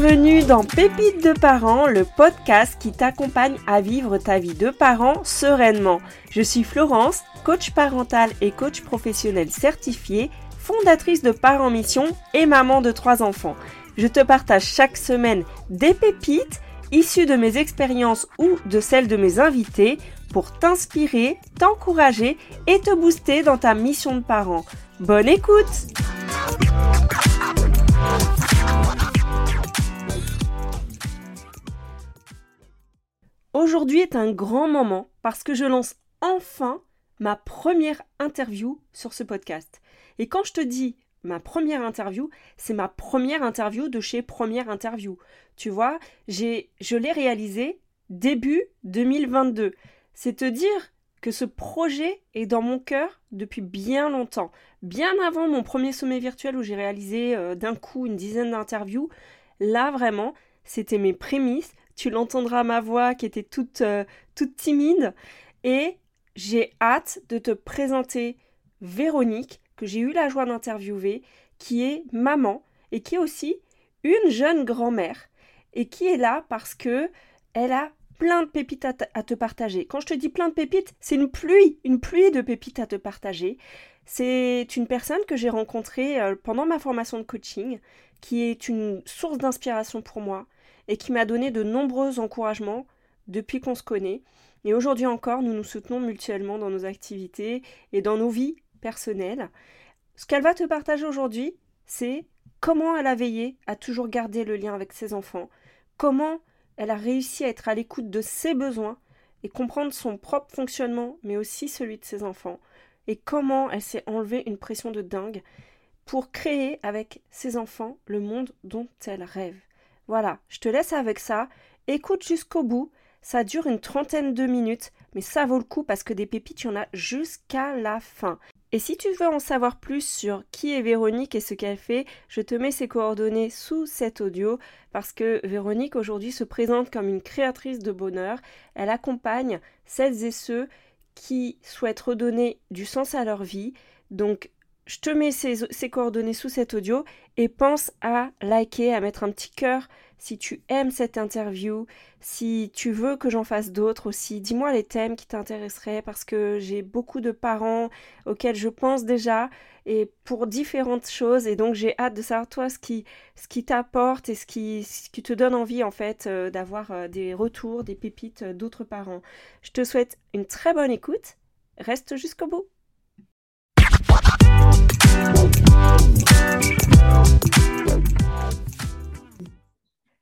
Bienvenue dans Pépites de parents, le podcast qui t'accompagne à vivre ta vie de parent sereinement. Je suis Florence, coach parental et coach professionnel certifié, fondatrice de Parents Mission et maman de trois enfants. Je te partage chaque semaine des pépites issues de mes expériences ou de celles de mes invités pour t'inspirer, t'encourager et te booster dans ta mission de parent. Bonne écoute Aujourd'hui est un grand moment parce que je lance enfin ma première interview sur ce podcast. Et quand je te dis ma première interview, c'est ma première interview de chez Première Interview. Tu vois, j'ai, je l'ai réalisé début 2022. C'est te dire que ce projet est dans mon cœur depuis bien longtemps. Bien avant mon premier sommet virtuel où j'ai réalisé euh, d'un coup une dizaine d'interviews, là vraiment, c'était mes prémices. Tu l'entendras ma voix qui était toute, euh, toute timide. Et j'ai hâte de te présenter Véronique, que j'ai eu la joie d'interviewer, qui est maman et qui est aussi une jeune grand-mère et qui est là parce que elle a plein de pépites à, te partager. Quand je te dis plein de pépites, c'est une pluie, une pluie de pépites à te partager. C'est une personne que j'ai rencontrée euh, pendant ma formation de coaching, qui est une source d'inspiration pour moi et qui m'a donné de nombreux encouragements depuis qu'on se connaît. Et aujourd'hui encore, nous nous soutenons mutuellement dans nos activités et dans nos vies personnelles. Ce qu'elle va te partager aujourd'hui, c'est comment elle a veillé à toujours garder le lien avec ses enfants, comment elle a réussi à être à l'écoute de ses besoins et comprendre son propre fonctionnement, mais aussi celui de ses enfants, et comment elle s'est enlevée une pression de dingue pour créer avec ses enfants le monde dont elle rêve. Voilà, je te laisse avec ça, écoute jusqu'au bout, ça dure une trentaine de minutes, mais ça vaut le coup parce que des pépites, il y en a jusqu'à la fin. Et si tu veux en savoir plus sur qui est Véronique et ce qu'elle fait, je te mets ses coordonnées sous cet audio parce que Véronique aujourd'hui se présente comme une créatrice de bonheur. Elle accompagne celles et ceux qui souhaitent redonner du sens à leur vie. Donc je te mets ces, coordonnées sous cet audio et pense à liker, à mettre un petit cœur si tu aimes cette interview, si tu veux que j'en fasse d'autres aussi. Dis-moi les thèmes qui t'intéresseraient parce que j'ai beaucoup de parents auxquels je pense déjà et pour différentes choses et donc j'ai hâte de savoir toi ce qui, ce qui t'apporte et ce qui, ce qui te donne envie en fait euh, d'avoir euh, des retours, des pépites euh, d'autres parents. Je te souhaite une très bonne écoute. Reste jusqu'au bout.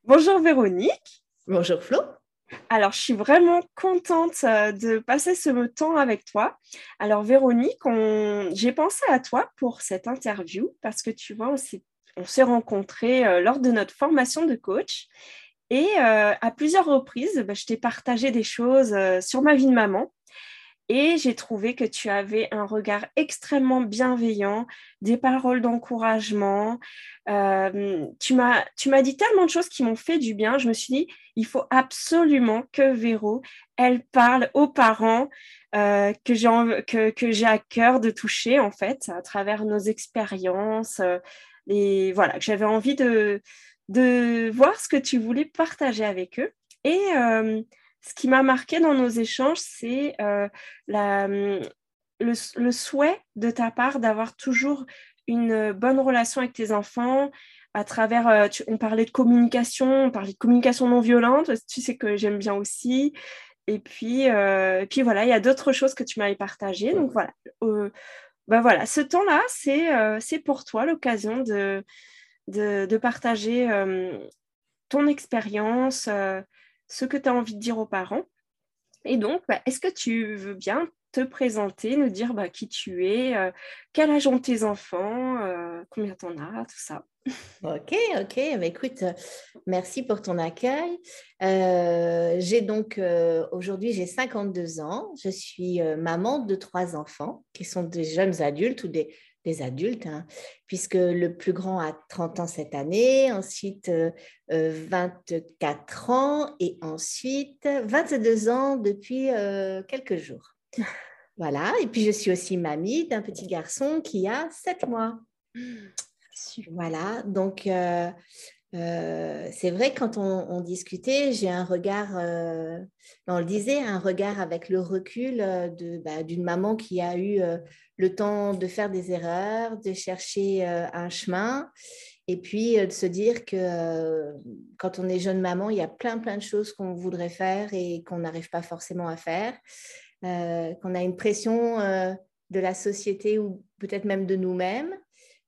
Bonjour Véronique. Bonjour Flo. Alors, je suis vraiment contente euh, de passer ce temps avec toi. Alors, Véronique, j'ai pensé à toi pour cette interview parce que tu vois, on s'est rencontrés euh, lors de notre formation de coach et euh, à plusieurs reprises, bah, je t'ai partagé des choses sur ma vie de maman et j'ai trouvé que tu avais un regard extrêmement bienveillant, des paroles d'encouragement. Euh, tu m'as dit tellement de choses qui m'ont fait du bien. Je me suis dit, il faut absolument que Véro, elle parle aux parents euh, que j'ai que, que à cœur de toucher, en fait, à travers nos expériences. Euh, et voilà, que j'avais envie de, de voir ce que tu voulais partager avec eux. Et ce qui m'a marqué dans nos échanges, c'est euh, hum, le, souhait de ta part d'avoir toujours une bonne relation avec tes enfants à travers, euh, on parlait de communication, on parlait de communication non violente, tu sais que j'aime bien aussi. Et puis, euh, puis voilà, il y a d'autres choses que tu m'avais partagées. Donc voilà, ben voilà ce temps-là, c'est pour toi l'occasion de, de, partager ton expérience, ce que tu as envie de dire aux parents. Et donc, bah, est-ce que tu veux bien te présenter, nous dire bah, qui tu es, euh, quel âge ont tes enfants, euh, combien t'en as, tout ça. Ok, ok. Bah, écoute, merci pour ton accueil. Euh, j'ai donc aujourd'hui j'ai 52 ans. Je suis maman de trois enfants qui sont des jeunes adultes ou des des adultes, hein, puisque le plus grand a 30 ans cette année, ensuite 24 euh, ans et ensuite 22 ans depuis euh, quelques jours. Voilà, et puis je suis aussi mamie d'un petit garçon qui a 7 mois. Voilà, donc euh, Euh, c'est vrai, quand on, discutait, j'ai un regard, on le disait, un regard avec le recul bah, d'une maman qui a eu le temps de faire des erreurs, de chercher un chemin et puis de se dire que quand on est jeune maman, il y a plein, plein de choses qu'on voudrait faire et qu'on n'arrive pas forcément à faire, qu'on a une pression de la société ou peut-être même de nous-mêmes,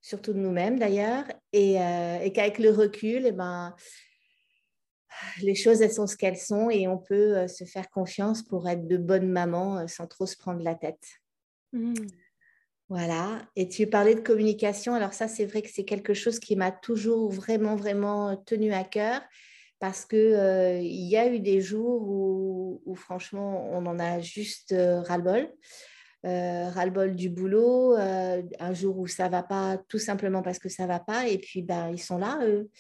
surtout de nous-mêmes d'ailleurs, et, qu'avec le recul, eh ben, les choses, elles sont ce qu'elles sont et on peut se faire confiance pour être de bonnes mamans sans trop se prendre la tête. Mmh. Voilà. Et tu parlais de communication. Alors ça, c'est vrai que c'est quelque chose qui m'a toujours vraiment, vraiment tenu à cœur parce qu'il euh, y a eu des jours où, franchement, on en a juste euh, ras-le-bol. Euh, ras-le-bol du boulot, un jour où ça va pas, tout simplement parce que ça va pas. Et puis, ben, ils sont là, eux.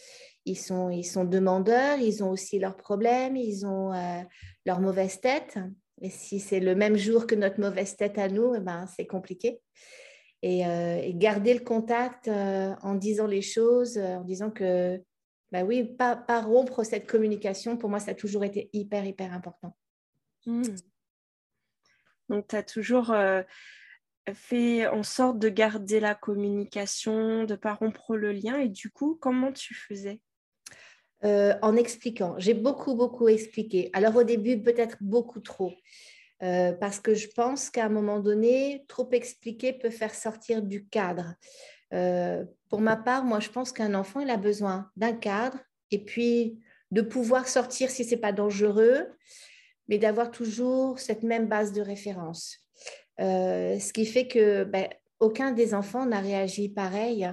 Ils sont, ils sont demandeurs, ils ont aussi leurs problèmes, ils ont leur mauvaise tête. Et si c'est le même jour que notre mauvaise tête à nous, eh ben, c'est compliqué. Et, et, garder le contact en disant les choses, en disant que bah oui, pas, pas, rompre cette communication, pour moi, ça a toujours été hyper, hyper important. Mmh. Donc, tu as toujours euh, fait en sorte de garder la communication, de ne pas rompre le lien. Et du coup, comment tu faisais? Euh, En expliquant. J'ai beaucoup, beaucoup expliqué. Alors, au début, peut-être beaucoup trop. Euh, parce que je pense qu'à un moment donné, trop expliquer peut faire sortir du cadre. Euh, pour ma part, moi, je pense qu'un enfant, il a besoin d'un cadre et puis de pouvoir sortir si ce n'est pas dangereux, mais d'avoir toujours cette même base de référence. Ce qui fait que ben, aucun des enfants n'a réagi pareil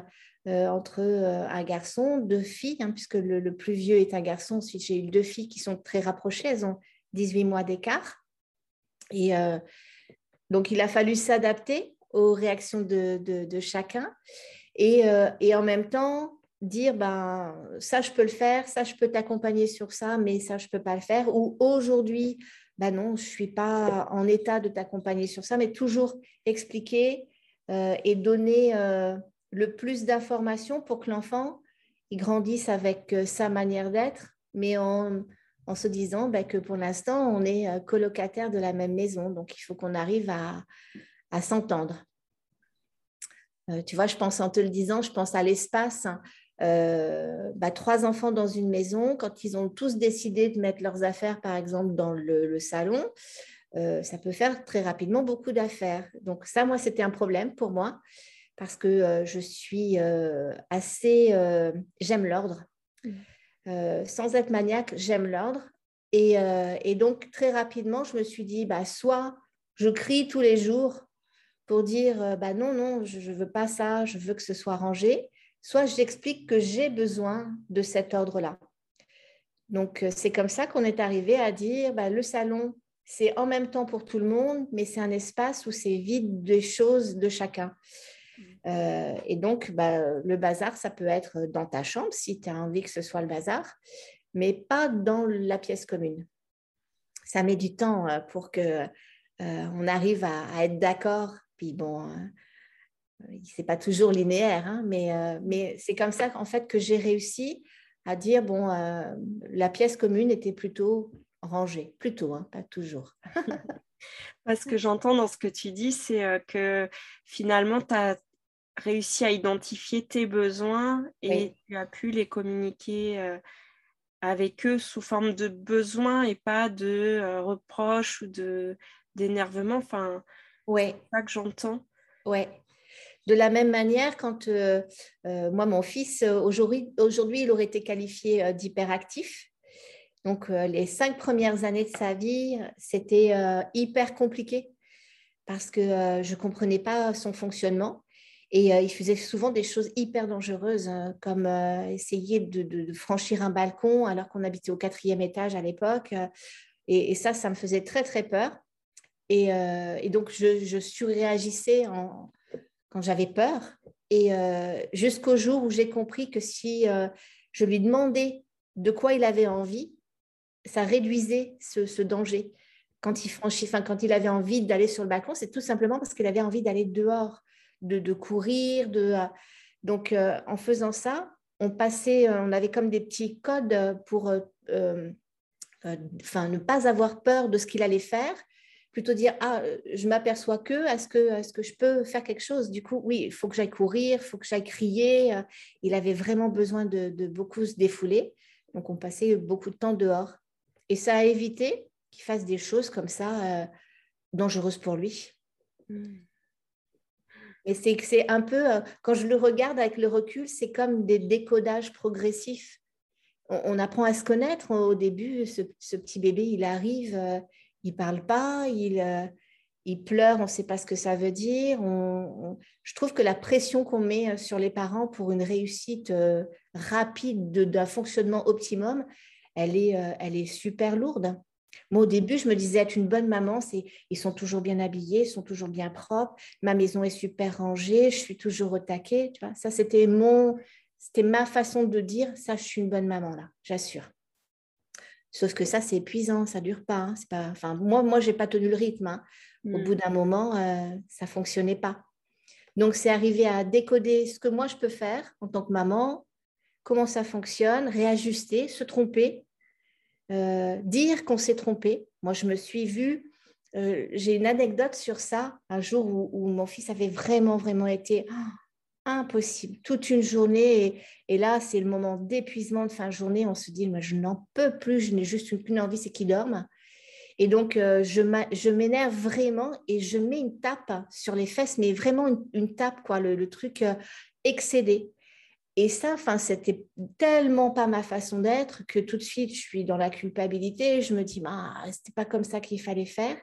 euh, entre un garçon, deux filles, hein, puisque le, plus vieux est un garçon. J'ai eu deux filles qui sont très rapprochées, elles ont 18 mois d'écart. Et donc, il a fallu s'adapter aux réactions de, chacun euh, et, en même temps dire ben, ça je peux le faire, ça je peux t'accompagner sur ça, mais ça je peux pas le faire. Ou aujourd'hui, ben non, je suis pas en état de t'accompagner sur ça, mais toujours expliquer euh, et donner euh, le plus d'informations pour que l'enfant grandisse avec sa manière d'être, mais en, en, se disant ben, que pour l'instant on est colocataire de la même maison, donc il faut qu'on arrive à, s'entendre. Euh, tu vois, je pense en te le disant, je pense à l'espace. Hein. Euh, bah, trois enfants dans une maison, quand ils ont tous décidé de mettre leurs affaires, par exemple, dans le, salon, euh, ça peut faire très rapidement beaucoup d'affaires. Donc ça, moi, c'était un problème pour moi parce que je suis assez... j'aime l'ordre. Mmh. sans être maniaque, j'aime l'ordre. Et, et, donc, très rapidement, je me suis dit, bah, soit je crie tous les jours pour dire euh, bah non, non, je ne veux pas ça, je veux que ce soit rangé, soit j'explique que j'ai besoin de cet ordre-là. Donc, euh, c'est comme ça qu'on est arrivé à dire bah, le salon, c'est en même temps pour tout le monde, mais c'est un espace où c'est vide des choses de chacun. Euh, et donc, bah, le bazar, ça peut être dans ta chambre si tu as envie que ce soit le bazar, mais pas dans la pièce commune. Ça met du temps pour que on arrive à être d'accord puis bon, hein, c'est pas toujours linéaire, hein, mais, euh, mais c'est comme ça en fait que j'ai réussi à dire bon, euh, la pièce commune était plutôt rangée, plutôt, hein, pas toujours. Parce que j'entends dans ce que tu dis, c'est euh, que finalement, tu as réussi à identifier tes besoins et tu as pu les communiquer avec eux sous forme de besoins et pas de reproches ou d'énervement. Enfin, oui. C'est ça que j'entends. Oui. De la même manière, quand euh, euh, moi, mon fils, euh, aujourd'hui, aujourd'hui, il aurait été qualifié d'hyperactif. Donc, les cinq premières années de sa vie, c'était hyper compliqué parce que je ne comprenais pas son fonctionnement. Et il faisait souvent des choses hyper dangereuses, comme essayer de, franchir un balcon alors qu'on habitait au quatrième étage à l'époque. et, ça, ça me faisait très, très peur. Euh, et, donc, je, surréagissais quand j'avais peur. Et euh, jusqu'au jour où j'ai compris que si euh, je lui demandais de quoi il avait envie, ça réduisait ce, danger. Quand il, franchit, enfin, quand il avait envie d'aller sur le balcon, c'est tout simplement parce qu'il avait envie d'aller dehors, de, courir. De, donc, en faisant ça, on passait, on avait comme des petits codes pour ne pas avoir peur de ce qu'il allait faire, plutôt dire ah je m'aperçois que est-ce que est-ce que je peux faire quelque chose? Du coup oui il faut que j'aille courir il faut que j'aille crier il avait vraiment besoin de, beaucoup se défouler donc on passait beaucoup de temps dehors et ça a évité qu'il fasse des choses comme ça euh, dangereuses pour lui mmh. et c'est que c'est un peu euh, quand je le regarde avec le recul c'est comme des décodages progressifs on, apprend à se connaître au début ce, petit bébé il arrive euh, il parle pas, il, euh, il pleure, on ne sait pas ce que ça veut dire. je trouve que la pression qu'on met sur les parents pour une réussite euh, rapide d'un fonctionnement optimum, elle est, elle est super lourde. Moi, au début, je me disais être une bonne maman, c'est ils sont toujours bien habillés, ils sont toujours bien propres, ma maison est super rangée, je suis toujours au taquet. Tu vois ça, c'était mon, c'était ma façon de dire ça, je suis une bonne maman là, j'assure. Sauf que ça, c'est épuisant, ça dure pas. Hein, pas enfin, moi, moi je n'ai pas tenu le rythme. Hein. Au bout hmm. d'un moment, euh, ça ne fonctionnait pas. Donc, c'est arriver à décoder ce que moi, je peux faire en tant que maman, comment ça fonctionne, réajuster, se tromper, euh, dire qu'on s'est trompé. Moi, je me suis vue, euh, j'ai une anecdote sur ça, un jour où, mon fils avait vraiment, vraiment été impossible. Toute une journée. Et, là, c'est le moment d'épuisement de fin de journée. On se dit, mais je n'en peux plus. Je n'ai juste une envie, c'est qu'il dorme. Et donc, euh, je m'énerve vraiment et je mets une tape sur les fesses, mais vraiment une, tape, quoi, le, truc euh, excédé. Et ça, enfin, c'était tellement pas ma façon d'être que tout de suite, je suis dans la culpabilité. Je me dis, bah, c'était pas comme ça qu'il fallait faire.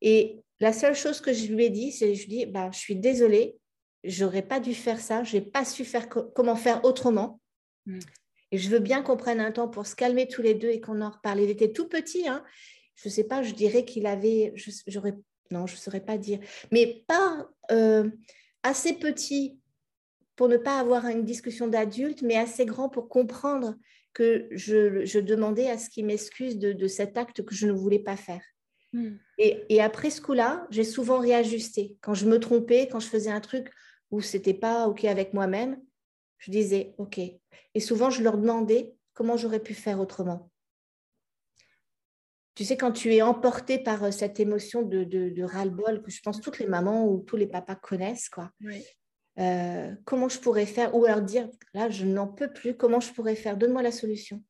Et la seule chose que je lui ai dit, c'est, je lui dis, bah, je suis désolée, j'aurais pas dû faire ça, j'ai pas su faire comment faire autrement. Mm. Et je veux bien qu'on prenne un temps pour se calmer tous les deux et qu'on en reparle. Il était tout petit, hein. je sais pas, je dirais qu'il avait, j'aurais, non, je saurais pas dire, mais pas euh, assez petit pour ne pas avoir une discussion d'adulte, mais assez grand pour comprendre que je, demandais à ce qu'il m'excuse de, cet acte que je ne voulais pas faire. Mm. Et, et, après ce coup-là, j'ai souvent réajusté. Quand je me trompais, quand je faisais un truc ou c'était pas OK avec moi-même, je disais OK. Et souvent, je leur demandais comment j'aurais pu faire autrement. Tu sais, quand tu es emporté par euh, cette émotion de, de, ras-le-bol que je pense toutes les mamans ou tous les papas connaissent, quoi. Euh, comment je pourrais faire Ou leur dire, là, je n'en peux plus, comment je pourrais faire? Donne-moi la solution.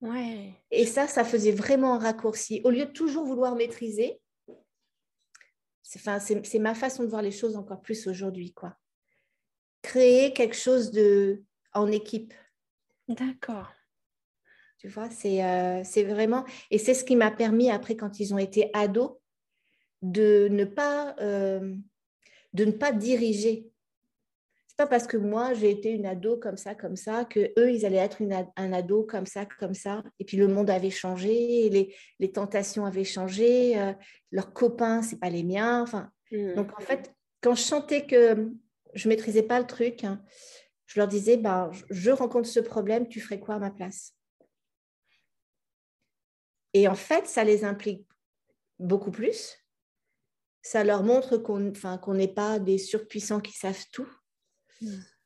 Ouais. Et ça, ça faisait vraiment un raccourci. Au lieu de toujours vouloir maîtriser, c'est ma façon de voir les choses encore plus aujourd'hui. quoi. Créer quelque chose de, en équipe. D'accord. Tu vois, c'est euh, vraiment... Et c'est ce qui m'a permis, après, quand ils ont été ados, de ne pas, euh, de ne pas diriger pas parce que moi j'ai été une ado comme ça, comme ça, que eux ils allaient être un ado comme ça, comme ça. Et puis le monde avait changé, les, les tentations avaient changé, euh, leurs copains c'est pas les miens. Enfin, mmh. donc en fait, quand je sentais que je maîtrisais pas le truc, hein, je leur disais bah, je rencontre ce problème, tu ferais quoi à ma place? Et en fait, ça les implique beaucoup plus. Ça leur montre qu'on qu'on n'est pas des surpuissants qui savent tout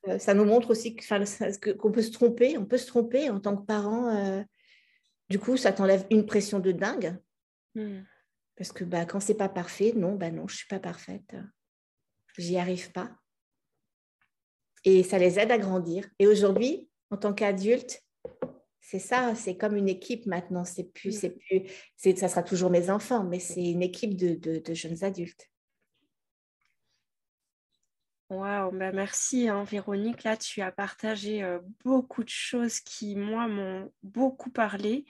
Euh, ça nous montre aussi qu'on peut se tromper, on peut se tromper en tant que parent. Euh, du coup, ça t'enlève une pression de dingue. Mm. Parce que bah, quand c'est pas parfait, non, bah non, je suis pas parfaite. J'y arrive pas. Et ça les aide à grandir. Et aujourd'hui, en tant qu'adulte, c'est ça, c'est comme une équipe maintenant. C'est plus, mm. c'est plus, ça sera toujours mes enfants, mais c'est une équipe de jeunes adultes. Waouh, bah merci hein, Véronique. Là, tu as partagé euh, beaucoup de choses qui, moi, m'ont beaucoup parlé.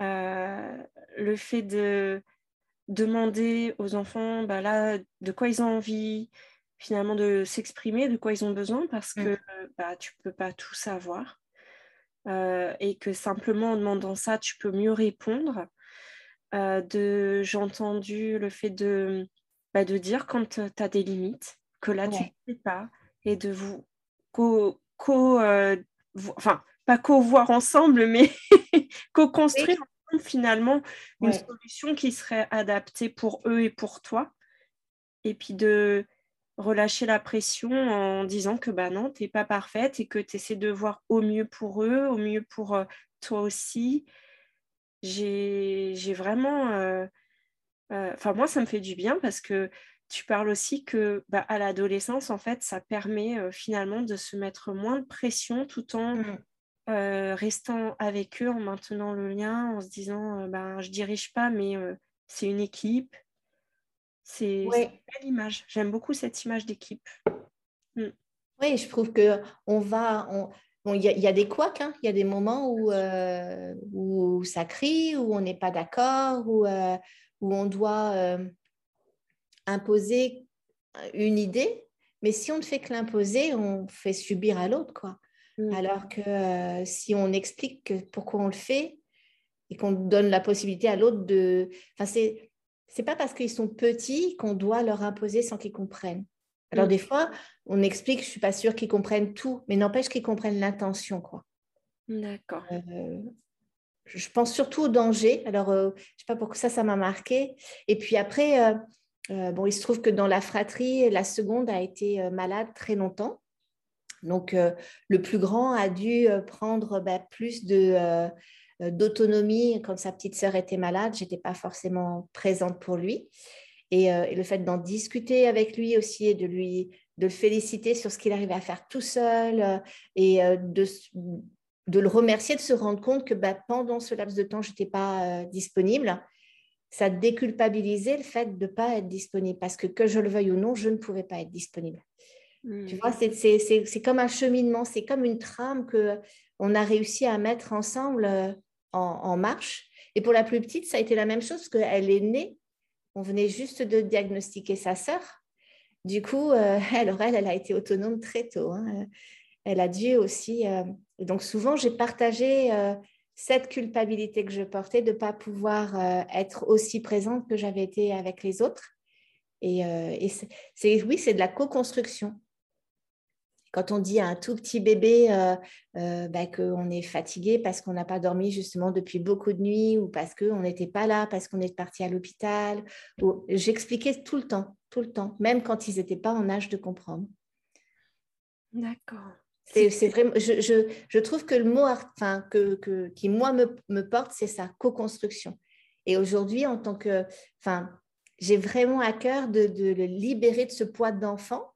Euh, le fait de demander aux enfants bah, là, de quoi ils ont envie, finalement, de s'exprimer, de quoi ils ont besoin, parce que mmh. bah, tu ne peux pas tout savoir. Euh, et que simplement en demandant ça, tu peux mieux répondre. de, j'ai entendu le fait de, bah, de dire quand tu as des limites que là, tu ne sais pas, et de vous co, euh, enfin, pas co-voir ensemble, mais co-construire finalement une solution qui serait adaptée pour eux et pour toi. Et puis de relâcher la pression en disant que bah non, tu n'es pas parfaite et que tu essaies de voir au mieux pour eux, au mieux pour toi aussi. J'ai vraiment... Enfin, moi, ça me fait du bien parce que tu parles aussi que bah, à l'adolescence, en fait, ça permet finalement de se mettre moins de pression tout en mmh. restant avec eux, en maintenant le lien, en se disant bah, je dirige pas, mais c'est une équipe. C'est une belle image. J'aime beaucoup cette image d'équipe. Mmh. Oui, je trouve que on va. Il y, a des couacs, hein. il y a des moments où, où ça crie, où on n'est pas d'accord, où, où on doit imposer une idée, mais si on ne fait que l'imposer, on fait subir à l'autre, quoi. Mmh. Alors que euh, si on explique pourquoi on le fait et qu'on donne la possibilité à l'autre de... Enfin, c'est... C'est pas parce qu'ils sont petits qu'on doit leur imposer sans qu'ils comprennent. Alors, mmh. des fois, on explique, je suis pas sûre qu'ils comprennent tout, mais n'empêche qu'ils comprennent l'intention, quoi. D'accord. Euh, je pense surtout au danger. Alors, euh, je sais pas pourquoi ça, ça m'a marqué. Et puis après, euh, bon, il se trouve que dans la fratrie, la seconde a été euh, malade très longtemps. Donc, euh, le plus grand a dû prendre bah, plus d'autonomie quand sa petite sœur était malade. Je n'étais pas forcément présente pour lui. Et, le fait d'en discuter avec lui aussi et de, lui, de le féliciter sur ce qu'il arrivait à faire tout seul et de, de, le remercier, de se rendre compte que bah, pendant ce laps de temps, je n'étais pas disponible ça déculpabilisait le fait de ne pas être disponible parce que que je le veuille ou non, je ne pouvais pas être disponible. Hmm. Tu vois, c'est comme un cheminement, c'est comme une trame que on a réussi à mettre ensemble euh, en, marche. Et pour la plus petite, ça a été la même chose, parce qu'elle est née, on venait juste de diagnostiquer sa sœur. Du coup, euh, elle, elle, a été autonome très tôt. Hein. Elle a dû aussi. Euh, donc souvent, j'ai partagé cette culpabilité que je portais de ne pas pouvoir euh, être aussi présente que j'avais été avec les autres. Et, euh, c'est, oui, c'est de la co-construction. Quand on dit à un tout petit bébé euh, bah, qu'on est fatigué parce qu'on n'a pas dormi justement depuis beaucoup de nuits ou parce qu'on n'était pas là, parce qu'on est parti à l'hôpital, j'expliquais tout le temps, tout le temps, même quand ils n'étaient pas en âge de comprendre. D'accord. C'est vraiment, je, je, je, trouve que le mot enfin, que, que, qui, moi, me, me porte, c'est sa co-construction. Et aujourd'hui, en tant que. Enfin, j'ai vraiment à cœur de, de, le libérer de ce poids d'enfant,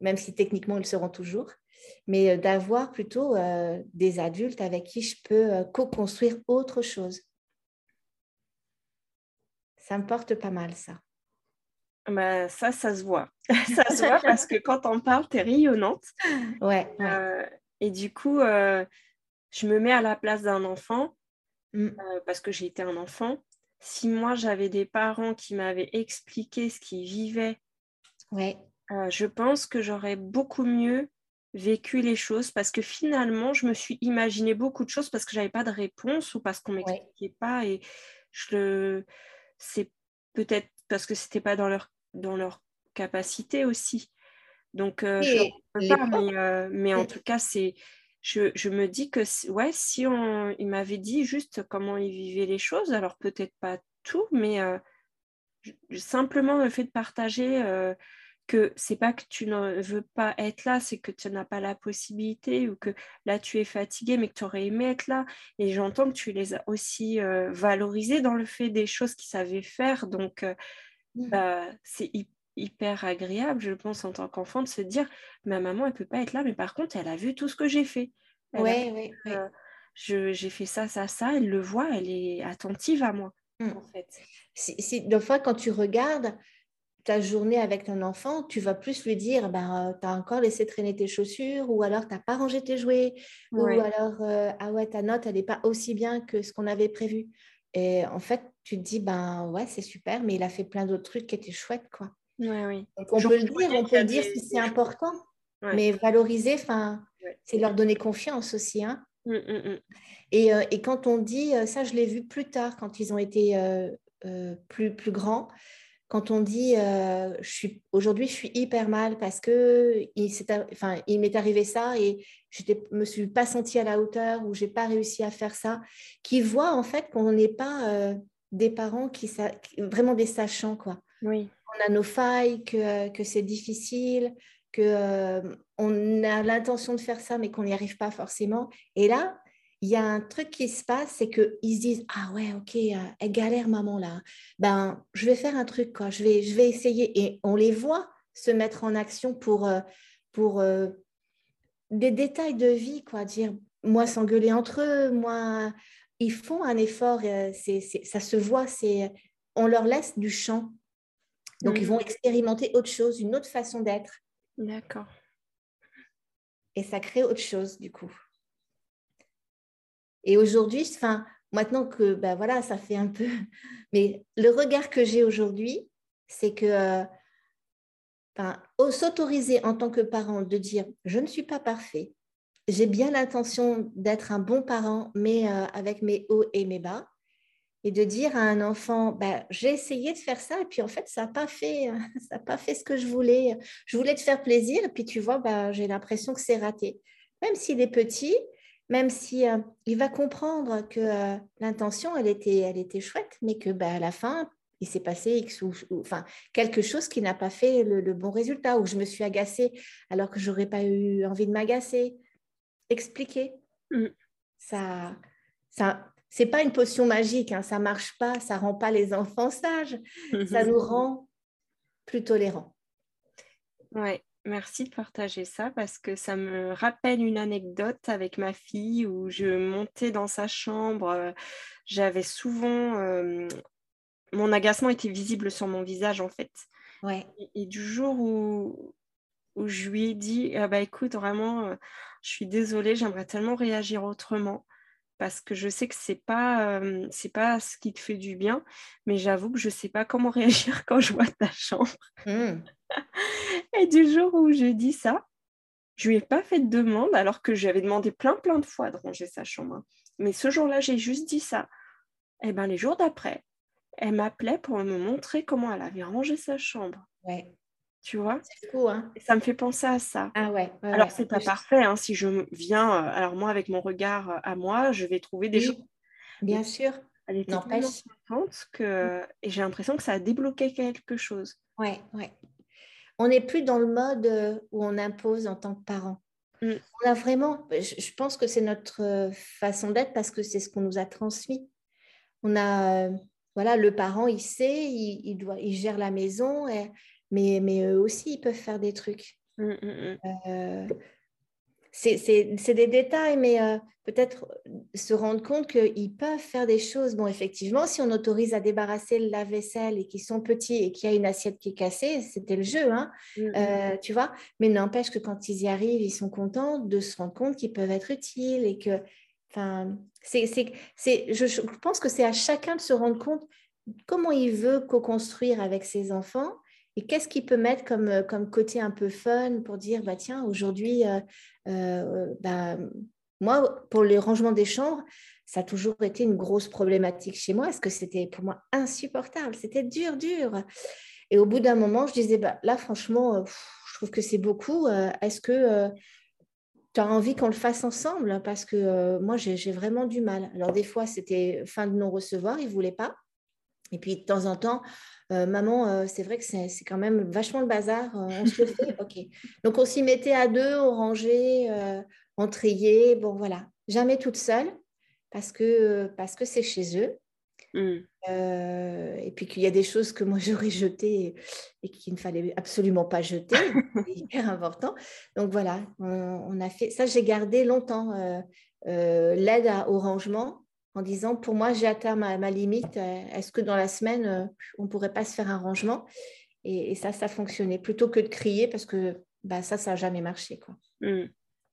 même si techniquement, ils seront toujours, mais euh, d'avoir plutôt euh, des adultes avec qui je peux euh, co-construire autre chose. Ça me porte pas mal, ça. Bah, ça, ça se voit. ça se voit parce que quand on parle, tu es rayonnante. Ouais. Euh, et du coup, euh, je me mets à la place d'un enfant mm. euh, parce que j'ai été un enfant. Si moi, j'avais des parents qui m'avaient expliqué ce qu'ils vivaient, ouais. je pense que j'aurais beaucoup mieux vécu les choses parce que finalement, je me suis imaginé beaucoup de choses parce que j'avais pas de réponse ou parce qu'on m'expliquait pas et je le c'est peut-être parce que c'était pas dans leur dans leur capacité aussi. Donc, euh, je ne pas, mais, euh, mais, en tout cas, c'est, je, je, me dis que ouais, si on, il m'avait dit juste comment il vivait les choses, alors peut-être pas tout, mais euh, simplement le fait de partager que c'est pas que tu ne veux pas être là, c'est que tu n'as pas la possibilité ou que là tu es fatigué mais que tu aurais aimé être là. Et j'entends que tu les as aussi valorisés dans le fait des choses qu'ils savaient faire. Donc. Bah, c'est hyper agréable, je pense, en tant qu'enfant, de se dire ma maman, elle peut pas être là, mais par contre, elle a vu tout ce que j'ai fait. Oui, oui, euh, j'ai fait ça, ça, ça, elle le voit, elle est attentive à moi, mmh. en fait. Si, de fois, quand tu regardes ta journée avec ton enfant, tu vas plus lui dire bah, tu as encore laissé traîner tes chaussures, ou alors tu n'as pas rangé tes jouets, ou alors euh, ah ouais, ta note, elle n'est pas aussi bien que ce qu'on avait prévu. Et en fait, tu te dis, ben ouais, c'est super, mais il a fait plein d'autres trucs qui étaient chouettes, quoi. oui. Donc, on peut le dire, on peut le dire si c'est important, mais valoriser, enfin, c'est leur donner confiance aussi. Hein. Mmh, mmh, mmh. Et, euh, et, quand on dit, euh, ça, je l'ai vu plus tard, quand ils ont été euh, plus, plus grands, quand on dit euh, aujourd'hui je suis hyper mal parce que il, enfin, il m'est arrivé ça et je ne me suis pas sentie à la hauteur ou j'ai pas réussi à faire ça, qui voit en fait qu'on n'est pas euh, des parents qui vraiment des sachants quoi. Oui. a nos failles, que, que c'est difficile, qu'on euh, on a l'intention de faire ça, mais qu'on n'y arrive pas forcément. Et là, il y a un truc qui se passe, c'est qu'ils se disent Ah ouais, ok, euh, elle galère, maman, là. Ben, je vais faire un truc, quoi. Je vais, je vais essayer. Et on les voit se mettre en action pour, euh, pour des détails de vie, quoi. Dire Moi, s'engueuler entre eux, moi. Ils font un effort, c'est, ça se voit, c'est, on leur laisse du champ. Donc, ils mmh. vont expérimenter autre chose, une autre façon d'être. D'accord. Et ça crée autre chose, du coup. Et aujourd'hui, enfin, maintenant que, ben voilà, ça fait un peu. Mais le regard que j'ai aujourd'hui, c'est que euh, s'autoriser en tant que parent de dire je ne suis pas parfait, j'ai bien l'intention d'être un bon parent, mais euh, avec mes hauts et mes bas et de dire à un enfant, bah, j'ai essayé de faire ça, et puis en fait, ça n'a pas, fait, ça pas fait ce que je voulais. Je voulais te faire plaisir, et puis tu vois, bah, j'ai l'impression que c'est raté. Même s'il est petit, même si euh, va comprendre que euh, l'intention, elle était, elle était chouette, mais que bah, à la fin, il s'est passé enfin, quelque chose qui n'a pas fait le, bon résultat, ou je me suis agacée alors que j'aurais pas eu envie de m'agacer. Expliquer. Mmh. Ça, ça, c'est pas une potion magique, hein, ça marche pas, ça rend pas les enfants sages, ça nous rend plus tolérants. Ouais, merci de partager ça parce que ça me rappelle une anecdote avec ma fille où je montais dans sa chambre, j'avais souvent euh, mon agacement était visible sur mon visage en fait. Ouais. Et, du jour où, où je lui ai dit ah bah écoute vraiment euh, je suis désolée, j'aimerais tellement réagir autrement parce que je sais que c'est pas c'est pas ce qui te fait du bien, mais j'avoue que je sais pas comment réagir quand je vois ta chambre. Mmh. Et du jour où je dis ça, je lui ai pas fait de demande alors que j'avais demandé plein plein de fois de ranger sa chambre. Hein. Mais ce jour-là, j'ai juste dit ça. Et eh ben les jours d'après, elle m'appelait pour me montrer comment elle avait rangé sa chambre. Ouais tu vois? C'est fou, hein ça me fait penser à ça. Ah ouais. alors, c'est pas parfait. Hein, si je viens, euh, alors moi, avec mon regard euh, à moi, je vais trouver des choses. Bien sûr. Elle était que mmh. et j'ai l'impression que ça a débloqué quelque chose. Ouais, ouais. On n'est plus dans le mode euh, où on impose en tant que parent. Mmh. On a vraiment, je pense que c'est notre façon d'être parce que c'est ce qu'on nous a transmis. On a, voilà, le parent, il sait, il, doit, il gère la maison. Et, mais, mais eux aussi, ils peuvent faire des trucs. Mmh, mmh, mmh. Euh, c'est des détails, mais euh, peut-être se rendre compte qu'ils peuvent faire des choses. Bon, effectivement, si on autorise à débarrasser le lave-vaisselle et qu'ils sont petits et qu'il y a une assiette qui est cassée, c'était le jeu, hein, euh, tu vois. Mais n'empêche que quand ils y arrivent, ils sont contents de se rendre compte qu'ils peuvent être utiles et que, enfin, c'est, je, je pense que c'est à chacun de se rendre compte comment il veut co-construire avec ses enfants et qu'est-ce qu'il peut mettre comme, euh, comme côté un peu fun pour dire, bah, tiens, aujourd'hui, euh, euh, bah, moi, pour le rangement des chambres, ça a toujours été une grosse problématique chez moi, parce que c'était pour moi insupportable, c'était dur, dur. Et au bout d'un moment, je disais, bah, là, franchement, je trouve que c'est beaucoup. Est-ce que tu as envie qu'on le fasse ensemble? Parce que moi, j'ai vraiment du mal. Alors, des fois, c'était fin de non-recevoir, ils ne voulaient pas. Et puis, de temps en temps, euh, maman, euh, c'est vrai que c'est quand même vachement le bazar, euh, on se le fait, ok. Donc on s'y mettait à deux, on rangeait, on triait, bon voilà, jamais toute seule parce que parce que c'est chez eux. Mmh. et puis qu'il y a des choses que moi j'aurais jetées et, qu'il ne fallait absolument pas jeter, c'est hyper important. Donc voilà, on, a fait ça, j'ai gardé longtemps l'aide au rangement en disant pour moi j'ai atteint ma, limite, euh, est-ce que dans la semaine euh, on ne pourrait pas se faire un rangement? Et, ça, ça fonctionnait plutôt que de crier parce que bah, ça, ça n'a jamais marché. Quoi. Hmm.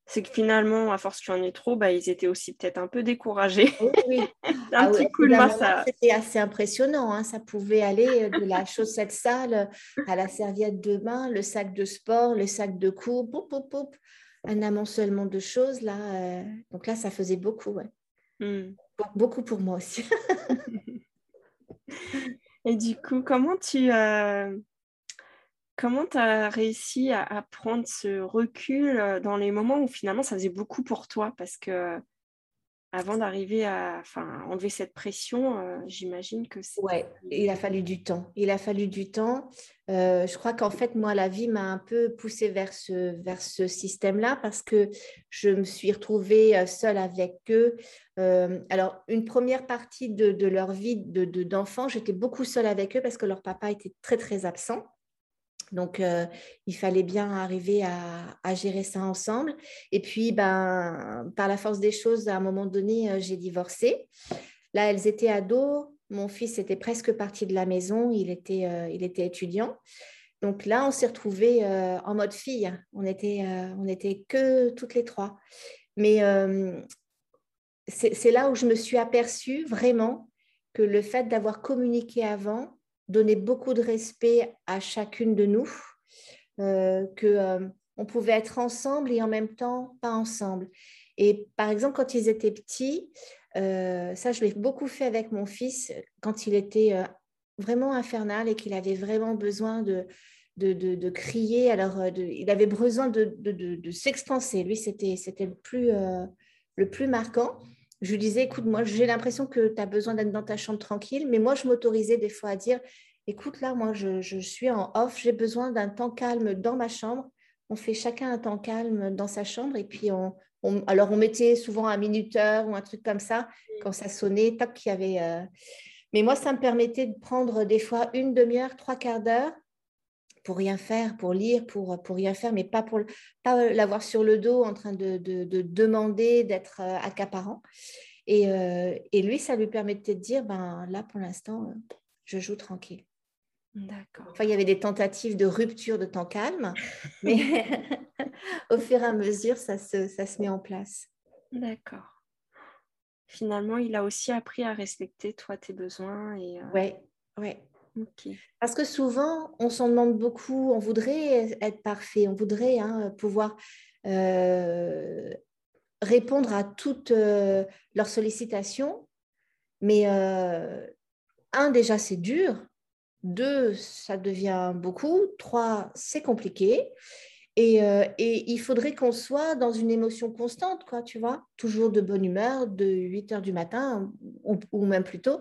C'est que finalement, à force qu'il y en ait trop, bah, ils étaient aussi peut-être un peu découragés. Oui, un ah petit coup de main, ça... C'était assez impressionnant. Hein. Ça pouvait aller de la chaussette sale à la serviette de bain, le sac de sport, le sac de coups, un amoncellement de choses. Là, euh. Donc là, ça faisait beaucoup. Ouais. Beaucoup pour moi aussi. Et du coup, comment tu euh, comment as réussi à, prendre ce recul euh, dans les moments où finalement ça faisait beaucoup pour toi? Parce que avant d'arriver à enlever cette pression, euh, j'imagine que c'est... Ouais, il a fallu du temps. Il a fallu du temps. Euh, je crois qu'en fait, moi, la vie m'a un peu poussée vers ce, vers ce système-là parce que je me suis retrouvée euh, seule avec eux. alors, une première partie de, de leur vie d'enfant, de, d'enfant, j'étais beaucoup seule avec eux parce que leur papa était très, très absent. Donc, euh, il fallait bien arriver à, gérer ça ensemble. Et puis, ben, par la force des choses, à un moment donné, euh, j'ai divorcé. Là, elles étaient ados. Mon fils était presque parti de la maison. Il était, euh, il était étudiant. Donc là, on s'est retrouvés en mode fille. On était, on était que toutes les trois. Mais c'est là où je me suis aperçue vraiment que le fait d'avoir communiqué avant, donner beaucoup de respect à chacune de nous, euh, que euh, on pouvait être ensemble et en même temps pas ensemble. Et par exemple, quand ils étaient petits, euh, ça je l'ai beaucoup fait avec mon fils quand il était vraiment infernal et qu'il avait vraiment besoin de, de, crier. Alors, il avait besoin de, de s'expanser. Lui, c'était le plus, le plus marquant je lui disais, écoute, moi, j'ai l'impression que tu as besoin d'être dans ta chambre tranquille, mais moi, je m'autorisais des fois à dire, écoute, là, moi, je, suis en off, j'ai besoin d'un temps calme dans ma chambre. On fait chacun un temps calme dans sa chambre et puis on, alors on mettait souvent un minuteur ou un truc comme ça quand ça sonnait, tac, qu'il y avait. Euh, mais moi, ça me permettait de prendre des fois une demi-heure, trois quarts d'heure pour rien faire, pour lire, pour, pour rien faire, mais pas pour pas l'avoir sur le dos en train de, de, demander, d'être euh, accaparant. Et, euh, et, lui, ça lui permettait de dire, ben là, pour l'instant, euh, je joue tranquille. D'accord. Enfin, il y avait des tentatives de rupture de temps calme, mais au fur et à mesure, ça se, ça se met en place. D'accord. Finalement, il a aussi appris à respecter, toi, tes besoins. Et, Ouais, ouais. Parce que souvent, on s'en demande beaucoup, on voudrait être parfait, on voudrait hein, pouvoir euh, répondre à toutes euh, leurs sollicitations. Mais euh, un, déjà, c'est dur. Deux, ça devient beaucoup. Trois, c'est compliqué. Et, il faudrait qu'on soit dans une émotion constante, quoi, tu vois, toujours de bonne humeur, de 8 heures du matin ou, même plus tôt.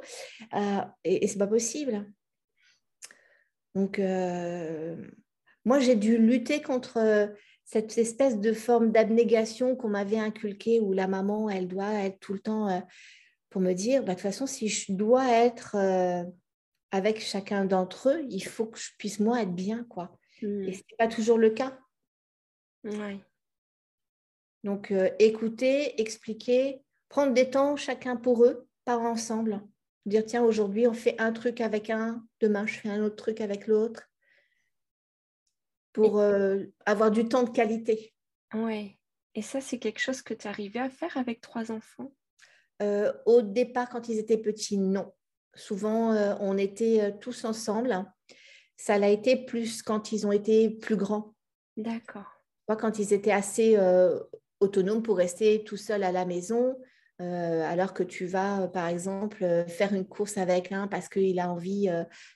et, et c'est pas possible. Donc, euh, moi, j'ai dû lutter contre euh, cette espèce de forme d'abnégation qu'on m'avait inculquée où la maman, elle doit être tout le temps euh, pour me dire, bah, de toute façon, si je dois être avec chacun d'entre eux, il faut que je puisse, moi, être bien. quoi. Mmh. Et ce n'est pas toujours le cas. Donc, écouter, expliquer, prendre des temps chacun pour eux, pas ensemble. Dire, tiens, aujourd'hui, on fait un truc avec un, demain, je fais un autre truc avec l'autre, pour euh, avoir du temps de qualité. Oui. Et ça, c'est quelque chose que tu arrivais à faire avec trois enfants? Euh, Au départ, quand ils étaient petits, non. Souvent, euh, on était tous ensemble. Ça l'a été plus quand ils ont été plus grands. D'accord. Quand ils étaient assez autonomes pour rester tout seuls à la maison, euh, alors que tu vas, euh, par exemple, euh, faire une course avec un parce qu'il a envie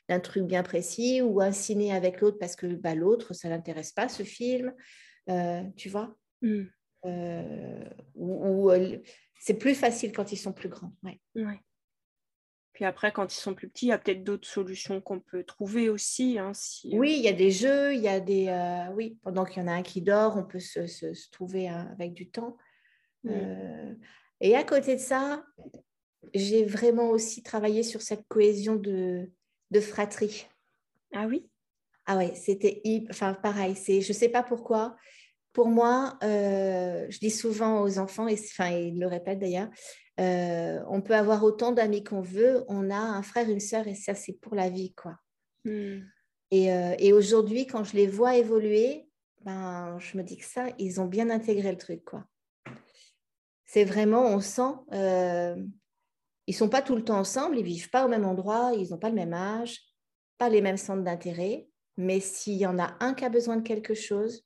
d'un truc bien précis ou un ciné avec l'autre parce que bah, l'autre, ça l'intéresse pas, ce film, tu vois? Mmh. Ou, c'est plus facile quand ils sont plus grands. Ouais. Puis après, quand ils sont plus petits, il y a peut-être d'autres solutions qu'on peut trouver aussi. Hein, oui, il y a des jeux, il y a des... oui, pendant qu'il y en a un qui dort, on peut se, trouver avec du temps. Et à côté de ça, j'ai vraiment aussi travaillé sur cette cohésion de, de fratrie. Ah oui? Ah ouais, c'était enfin pareil, c'est je sais pas pourquoi. Pour moi, euh, je dis souvent aux enfants, et enfin ils le répètent d'ailleurs, euh, on peut avoir autant d'amis qu'on veut, on a un frère, une sœur, et ça c'est pour la vie quoi. Hmm. Et, euh, et aujourd'hui, quand je les vois évoluer, ben, je me dis que ça, ils ont bien intégré le truc quoi c'est vraiment, on sent, euh, ils sont pas tout le temps ensemble, ils vivent pas au même endroit, ils n'ont pas le même âge, pas les mêmes centres d'intérêt, mais s'il y en a un qui a besoin de quelque chose,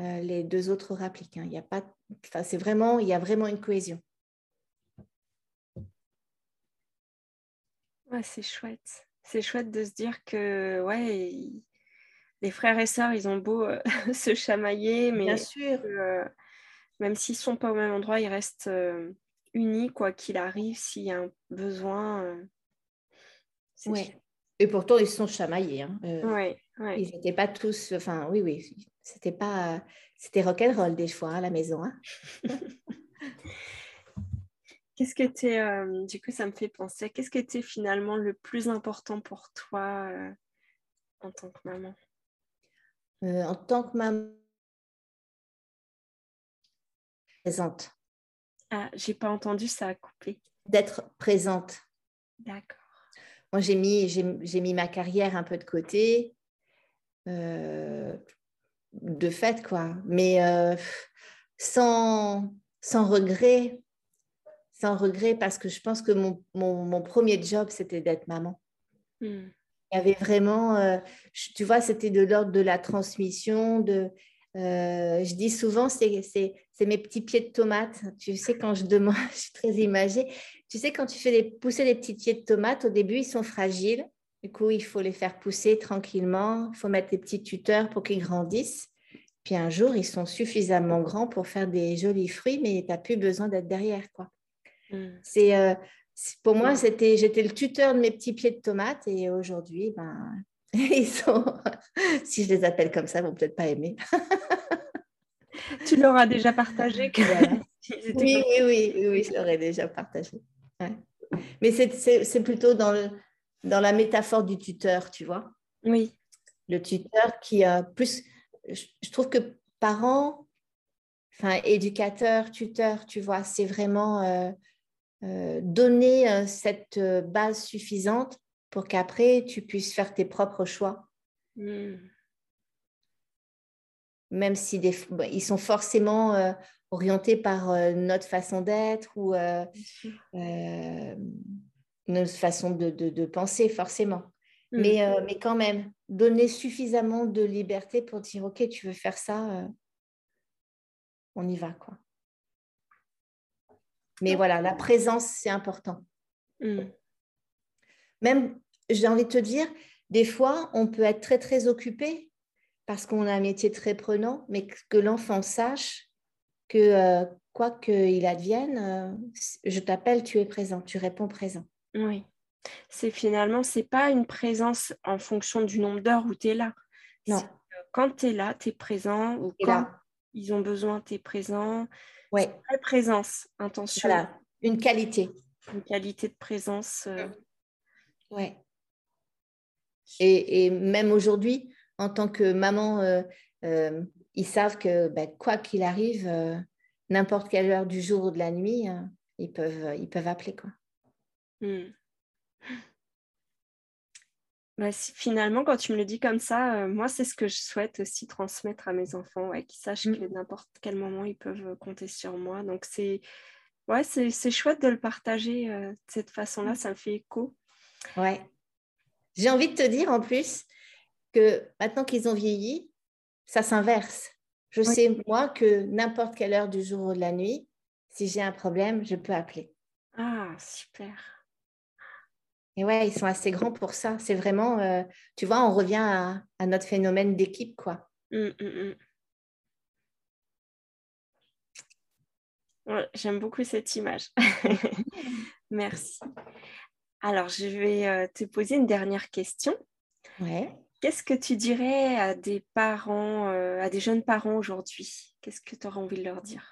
euh, les deux autres rappliquent. Hein. Il y a pas, enfin, c'est vraiment, il y a vraiment une cohésion. Ouais, c'est chouette. C'est chouette de se dire que ouais, les frères et sœurs, ils ont beau euh, se chamailler, mais Bien sûr même s'ils ne sont pas au même endroit, ils restent, euh, unis, quoi qu'il arrive, s'il y a un besoin. Euh. Et pourtant, ils sont chamaillés. Hein. Euh, ils n'étaient pas tous. Enfin, oui, oui. C'était pas. C'était rock'n'roll des fois à la maison. Hein. Qu'est-ce que tu euh, du coup, ça me fait penser, qu'est-ce que tu finalement le plus important pour toi en tant que maman? En tant que maman, présente. Ah, j'ai pas entendu, ça a coupé. D'être présente. D'accord. Moi, j'ai mis, j'ai, mis ma carrière un peu de côté, euh, de fait, quoi. Mais euh, sans, sans regret, sans regret, parce que je pense que mon, mon, premier job, c'était d'être maman. Hmm. Il y avait vraiment, euh, tu vois, c'était de l'ordre de la transmission, de, euh, je dis souvent, c'est mes petits pieds de tomates. Tu sais, quand je demande, je suis très imagée. Tu sais, quand tu fais pousser les petits pieds de tomates, au début, ils sont fragiles. Du coup, il faut les faire pousser tranquillement. Il faut mettre des petits tuteurs pour qu'ils grandissent. Puis un jour, ils sont suffisamment grands pour faire des jolis fruits, mais tu n'as plus besoin d'être derrière. quoi. Hmm. Euh, pour moi, c'était, j'étais le tuteur de mes petits pieds de tomates et aujourd'hui, ben, Ils sont, si je les appelle comme ça, ils vont peut-être pas aimer. tu l'auras déjà partagé que... oui, oui, oui, oui, je l'aurais déjà partagé. Mais c'est plutôt dans, le, dans la métaphore du tuteur, tu vois? Oui. Le tuteur qui a plus... Je, trouve que parents, enfin éducateur, tuteur, tu vois, c'est vraiment euh, euh, donner euh, cette base suffisante pour qu'après tu puisses faire tes propres choix. Hmm. Même si des, ils sont forcément euh, orientés par euh, notre façon d'être ou euh, notre façon de, penser, forcément. Hmm. Mais, mais quand même, donner suffisamment de liberté pour dire, OK, tu veux faire ça, on y va. quoi. Mais voilà, la présence, c'est important. Hmm. Même j'ai envie de te dire, des fois, on peut être très, très occupé parce qu'on a un métier très prenant, mais que l'enfant sache que euh, quoi qu'il advienne, euh, je t'appelle, tu es présent, tu réponds présent. Oui. C'est finalement, c'est pas une présence en fonction du nombre d'heures où tu es là. Non. Quand tu es là, tu es présent, ou quand ils ont besoin, tu es présent. Oui. Une présence, intention. Voilà, une qualité. Une qualité de présence. Euh. Oui. Et, même aujourd'hui, en tant que maman, euh, euh, ils savent que ben, quoi qu'il arrive, euh, n'importe quelle heure du jour ou de la nuit, ils, peuvent, ils peuvent appeler. Quoi. Hmm. Bah, finalement, quand tu me le dis comme ça, moi, c'est ce que je souhaite aussi transmettre à mes enfants, ouais, qu'ils sachent hmm. que n'importe quel moment, ils peuvent compter sur moi. Donc, c'est ouais, c'est chouette de le partager de cette façon-là, hmm. ça me fait écho. Ouais. J'ai envie de te dire en plus que maintenant qu'ils ont vieilli, ça s'inverse. Je sais, moi, que n'importe quelle heure du jour ou de la nuit, si j'ai un problème, je peux appeler. Ah, super. Et ouais, ils sont assez grands pour ça. C'est vraiment, euh, tu vois, on revient à, notre phénomène d'équipe, quoi. Hum, hum, hum. J'aime beaucoup cette image. Merci. Alors, je vais euh, te poser une dernière question. Ouais. Qu'est-ce que tu dirais à des parents, euh, à des jeunes parents aujourd'hui? Qu'est-ce que tu aurais envie de leur dire?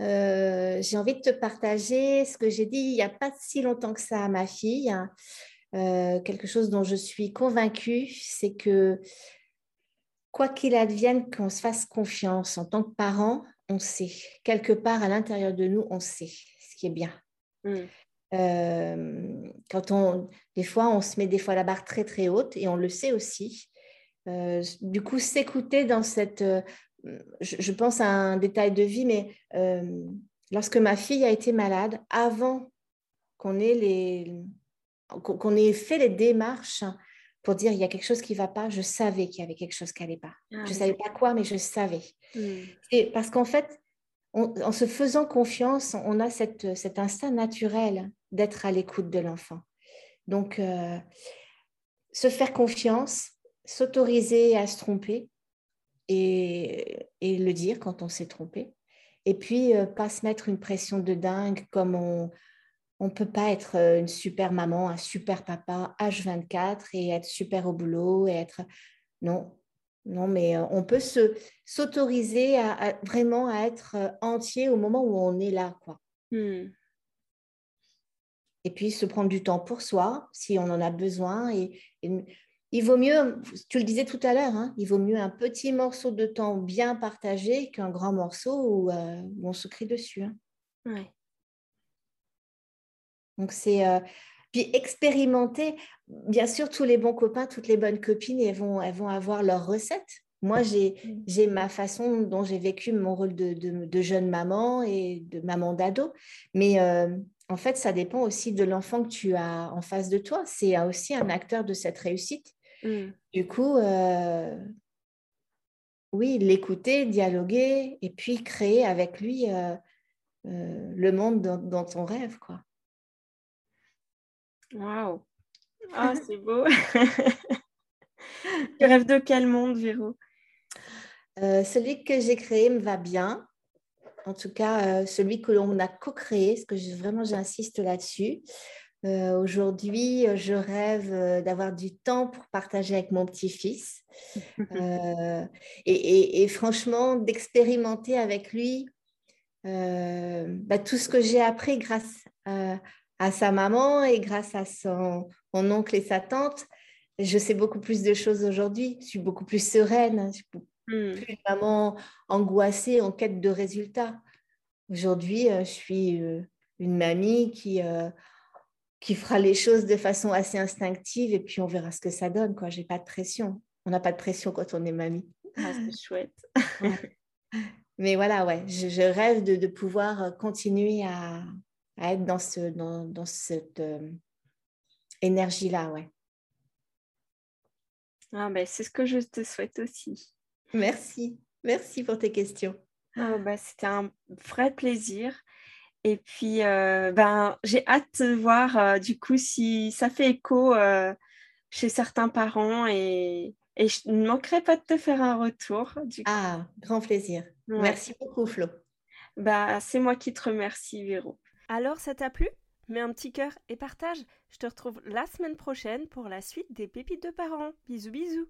Euh, J'ai envie de te partager ce que j'ai dit il n'y a pas si longtemps que ça à ma fille. Hein. quelque chose dont je suis convaincue, c'est que quoi qu'il advienne, qu'on se fasse confiance en tant que parent, on sait. Quelque part à l'intérieur de nous, on sait ce qui est bien. Mmh. Euh, quand on, des fois, on se met des fois la barre très très haute et on le sait aussi. Euh, du coup, s'écouter dans cette, euh, je, pense à un détail de vie, mais lorsque ma fille a été malade, avant qu'on ait les, qu'on ait fait les démarches pour dire il y a quelque chose qui ne va pas, je savais qu'il y avait quelque chose qui n'allait pas. Ah je ne savais pas quoi, mais je savais. Et parce qu'en fait, en se faisant confiance, on a cet instinct naturel d'être à l'écoute de l'enfant. Donc, euh, se faire confiance, s'autoriser à se tromper et, le dire quand on s'est trompé. Et puis, pas se mettre une pression de dingue comme on on peut pas être une super maman, un super papa H24 et être super au boulot et être non, non, mais on peut se s'autoriser à, vraiment à être entier au moment où on est là, quoi. Mmh. Et puis se prendre du temps pour soi si on en a besoin. Et, il vaut mieux, tu le disais tout à l'heure, hein, il vaut mieux un petit morceau de temps bien partagé qu'un grand morceau où, on se crie dessus. Hein. Donc c'est puis expérimenter. Bien sûr, tous les bons copains, toutes les bonnes copines, elles vont, elles vont avoir leurs recettes. Moi, j'ai mmh. ma façon dont j'ai vécu mon rôle de, de, jeune maman et de maman d'ado. Mais euh, en fait, ça dépend aussi de l'enfant que tu as en face de toi. C'est aussi un acteur de cette réussite. Mmh. Du coup, euh, oui, l'écouter, dialoguer et puis créer avec lui euh, le monde dont, dont on rêve. Quoi. Waouh! Ah, c'est beau! tu rêves de quel monde, Véro? Euh, celui que j'ai créé me va bien. En tout cas, euh, celui que l'on a co-créé, parce que vraiment j'insiste là-dessus. Euh, aujourd'hui, je rêve d'avoir du temps pour partager avec mon petit-fils. Et, franchement, d'expérimenter avec lui bah, tout ce que j'ai appris grâce à à sa maman et grâce à son mon oncle et sa tante, je sais beaucoup plus de choses aujourd'hui. Je suis beaucoup plus sereine. Je suis hmm. plus maman angoissée en quête de résultats. Aujourd'hui, euh, je suis euh, une mamie qui, euh, qui fera les choses de façon assez instinctive et puis on verra ce que ça donne. Je n'ai pas de pression. On n'a pas de pression quand on est mamie. Ah, c'est chouette. Mais voilà, ouais, je, rêve de, pouvoir continuer à, à être dans, ce, dans, dans cette euh, énergie-là, ouais. Ah ben, c'est ce que je te souhaite aussi. Merci, merci pour tes questions. Ah, bah, C'était un vrai plaisir. Et puis, euh, ben, j'ai hâte de voir euh, du coup si ça fait écho chez certains parents et, et, je ne manquerai pas de te faire un retour. Du Ah, grand plaisir. Merci beaucoup, Flo. Bah, c'est moi qui te remercie, Véro. Alors, ça t'a plu? Mets un petit cœur et partage. Je te retrouve la semaine prochaine pour la suite des pépites de parents. Bisous bisous